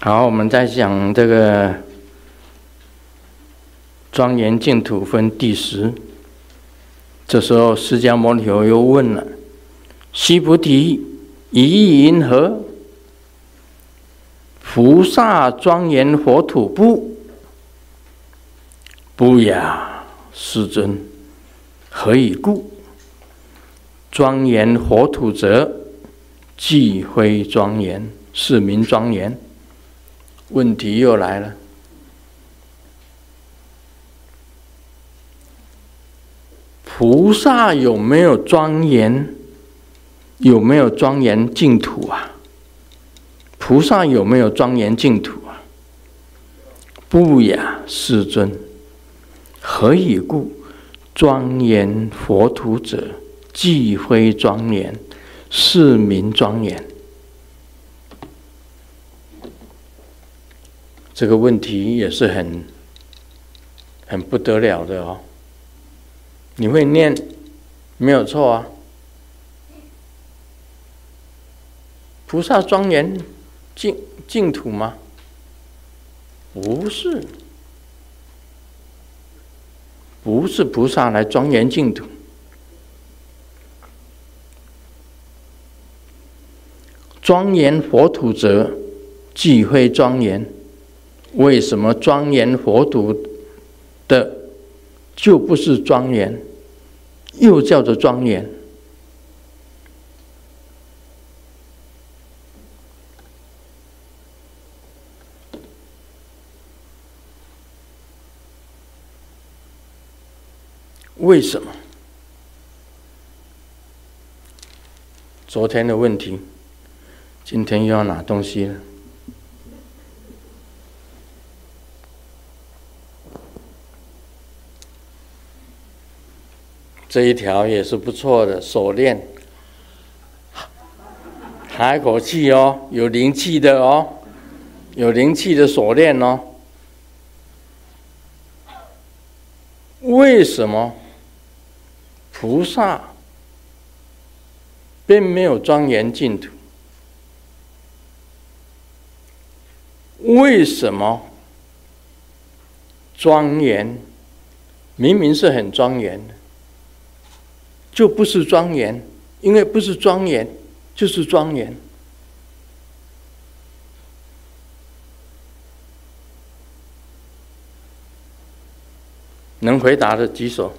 好，我们再讲这个庄严净土分第十。这时候，释迦牟尼佛又问了：“须菩提，意云何？菩萨庄严佛土不？不也，世尊。何以故？庄严佛土者，既非庄严，是名庄严。”问题又来了。菩萨有没有庄严？有没有庄严净土啊？菩萨有没有庄严净土啊？不雅，世尊。何以故？庄严佛土者，既非庄严，是名庄严。这个问题也是很很不得了的哦。你会念，没有错啊。菩萨庄严净净土吗？不是，不是菩萨来庄严净土。庄严佛土者，即非庄严。为什么庄严佛土的就不是庄严？又叫做庄严，为什么？昨天的问题，今天又要拿东西了。这一条也是不错的锁链，叹一口气哦，有灵气的哦，有灵气的锁链哦。为什么菩萨并没有庄严净土？为什么庄严明明是很庄严的？就不是庄严，因为不是庄严，就是庄严。能回答的举手，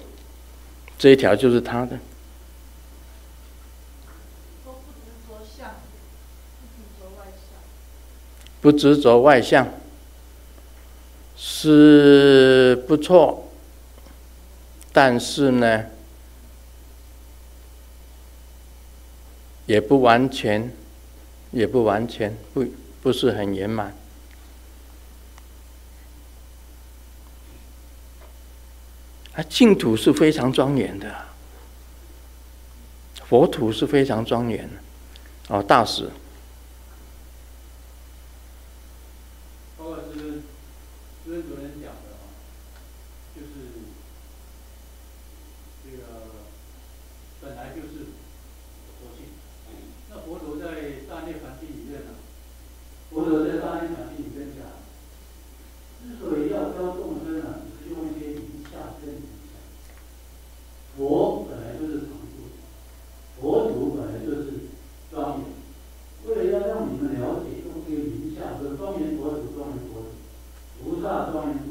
这一条就是他的。不执着外相，是不错，但是呢？也不完全，也不完全，不不是很圆满。啊，净土是非常庄严的，佛土是非常庄严的。哦，大师。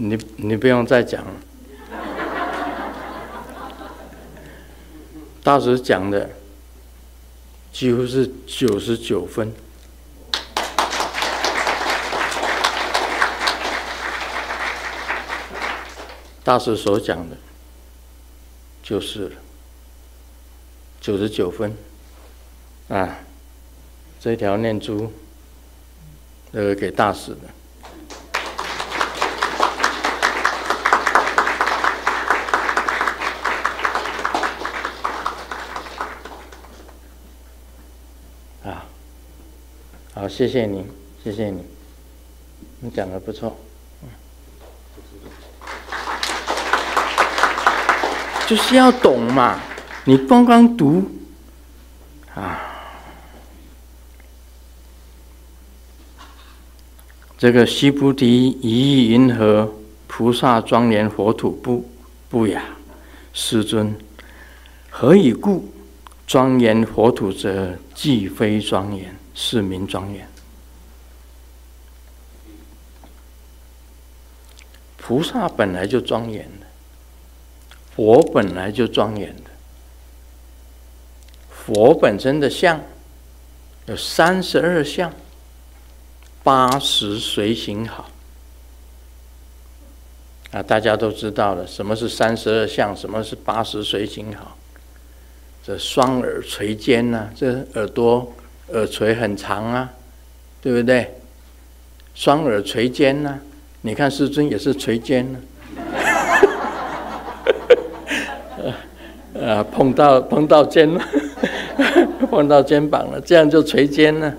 你你不用再讲。了，大师讲的几乎是九十九分，大师所讲的，就是九十九分，啊，这条念珠这个给大师的。啊，谢谢你，谢谢你，你讲的不错，就是要懂嘛，你光光读，啊。这个须菩提，以意云何？菩萨庄严佛土不不雅，师尊，何以故？庄严佛土者，既非庄严，是名庄严。菩萨本来就庄严的，佛本来就庄严的。佛本身的相有三十二相。八十随行好啊！大家都知道了，什么是三十二相，什么是八十随行好。这双耳垂肩呐，这耳朵耳垂很长啊，对不对？双耳垂肩呐，你看世尊也是垂肩呢。啊，碰到碰到肩了，碰到肩膀了，这样就垂肩了。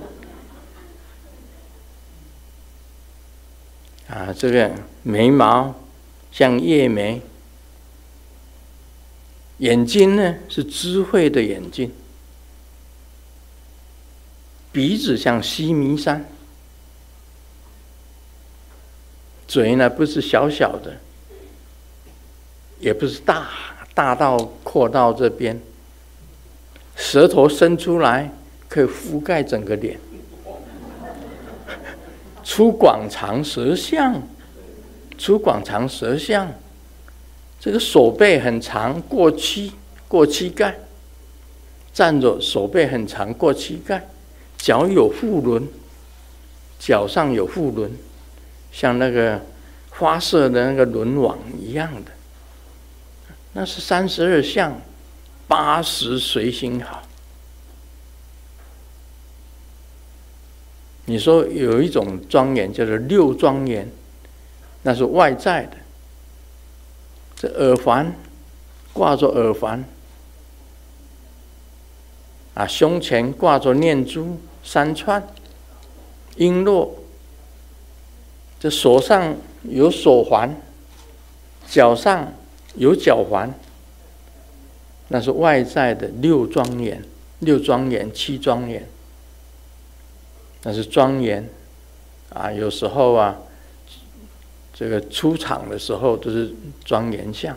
啊，这个眉毛像叶眉，眼睛呢是智慧的眼睛，鼻子像西弥山，嘴呢不是小小的，也不是大大到阔到这边，舌头伸出来可以覆盖整个脸。出广长舌相，出广长舌相，这个手背很长，过膝过膝盖，站着手背很长过膝盖，脚有覆轮，脚上有覆轮，像那个花色的那个轮网一样的，那是三十二相，八十随心好。你说有一种庄严叫做六庄严，那是外在的。这耳环挂着耳环，啊，胸前挂着念珠三串，璎珞。这手上有手环，脚上有脚环，那是外在的六庄严，六庄严，七庄严。那是庄严啊！有时候啊，这个出场的时候都是庄严相。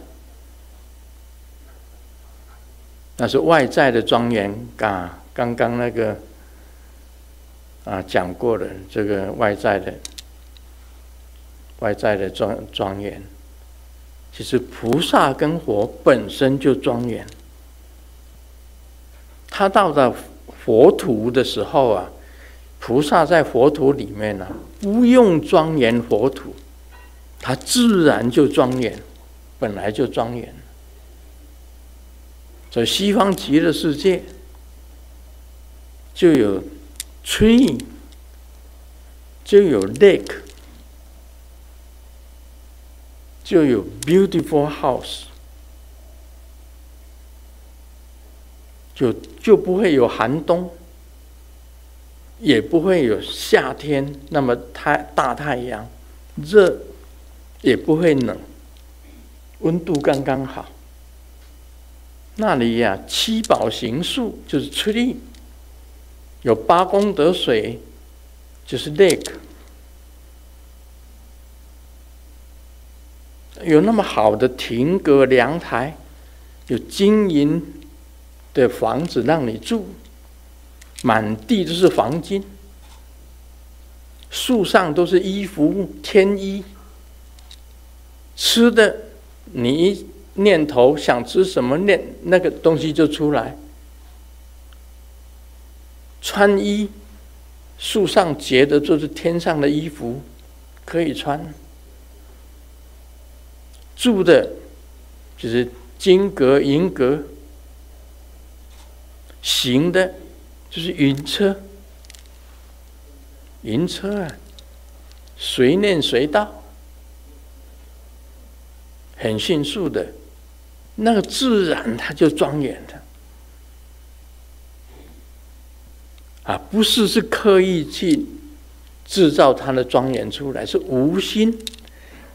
那是外在的庄严啊！刚刚那个啊讲过了，这个外在的外在的庄庄严，其实菩萨跟佛本身就庄严。他到了佛土的时候啊。菩萨在佛土里面呢、不用庄严佛土，他自然就庄严，本来就庄严。在西方极乐世界，就有 tree，就有 lake，就有 beautiful house，就就不会有寒冬。也不会有夏天那么太大太阳，热也不会冷，温度刚刚好。那里呀、七宝行树就是 tree，有八功德水就是 lake，有那么好的亭阁凉台，有金银的房子让你住。满地都是黄金，树上都是衣服、天衣。吃的，你一念头想吃什么念，念那个东西就出来。穿衣，树上结的就是天上的衣服，可以穿。住的，就是金阁银阁。行的。就是云车，云车啊，随念随到，很迅速的，那个自然它就庄严了。啊，不是是刻意去制造它的庄严出来，是无心，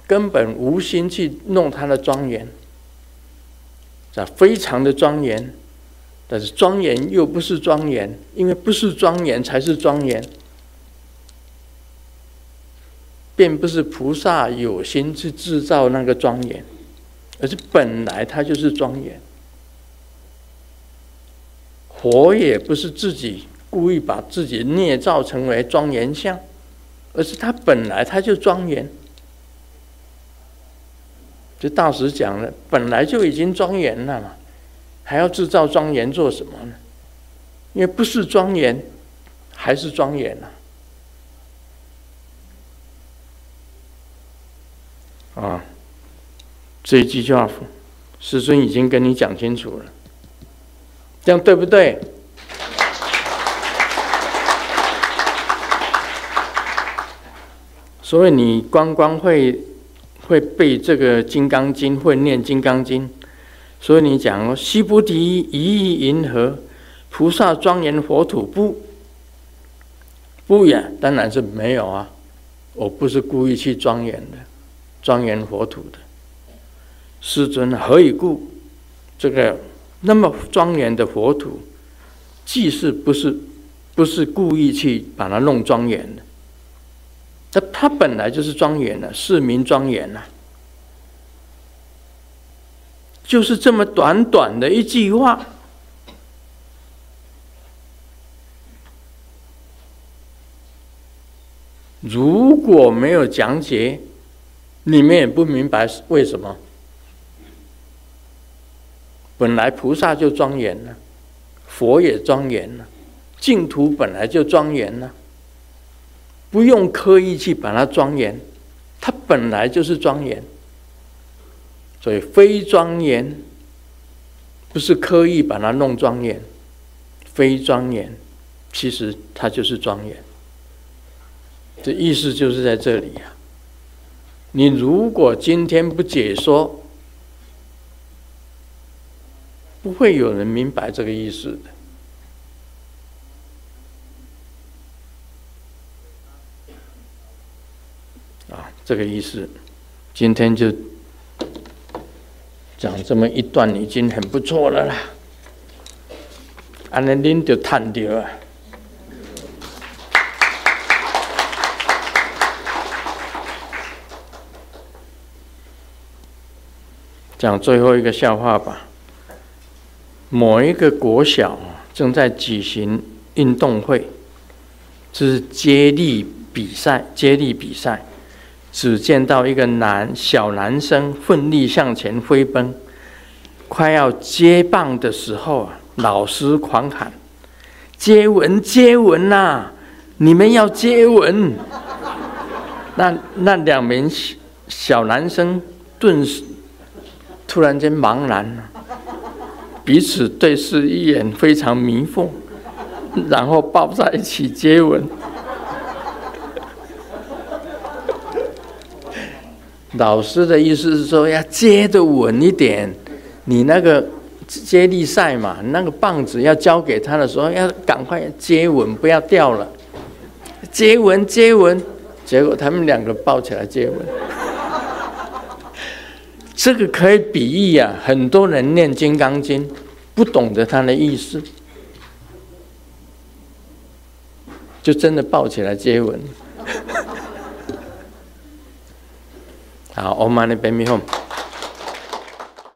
根本无心去弄他的庄严，啊，非常的庄严，但是庄严又不是庄严，因为不是庄严才是庄严，并不是菩萨有心去制造那个庄严，而是本来它就是庄严，佛也不是自己。故意把自己捏造成为庄严相，而是他本来他就庄严。这大师讲了，本来就已经庄严了嘛，还要制造庄严做什么呢？因为不是庄严，还是庄严啊！啊，这一句话，师尊已经跟你讲清楚了，这样对不对？所以你光光会会背这个《金刚经》，会念《金刚经》，所以你讲哦，须菩提，一意云何？菩萨庄严佛土不？不呀，当然是没有啊！我不是故意去庄严的，庄严佛土的。师尊何以故？这个那么庄严的佛土，即是不是不是故意去把它弄庄严的？那它本来就是庄严的，是名庄严呐。就是这么短短的一句话，如果没有讲解，你们也不明白为什么。本来菩萨就庄严了，佛也庄严了，净土本来就庄严了。不用刻意去把它庄严，它本来就是庄严，所以非庄严不是刻意把它弄庄严，非庄严其实它就是庄严。这意思就是在这里呀。你如果今天不解说，不会有人明白这个意思的。这个意思，今天就讲这么一段，已经很不错了啦。安尼您就叹掉啊！讲最后一个笑话吧。某一个国小正在举行运动会，这是接力比赛，接力比赛。只见到一个男小男生奋力向前飞奔，快要接棒的时候啊，老师狂喊：“接吻，接吻呐、你们要接吻！” 那那两名小男生顿时突然间茫然了，彼此对视一眼，非常迷惑，然后抱在一起接吻。老师的意思是说，要接得稳一点。你那个接力赛嘛，那个棒子要交给他的时候，要赶快接稳，不要掉了。接稳，接稳。结果他们两个抱起来接吻。这个可以比喻啊，很多人念《金刚经》，不懂得它的意思，就真的抱起来接吻。Uh, all money bring me home.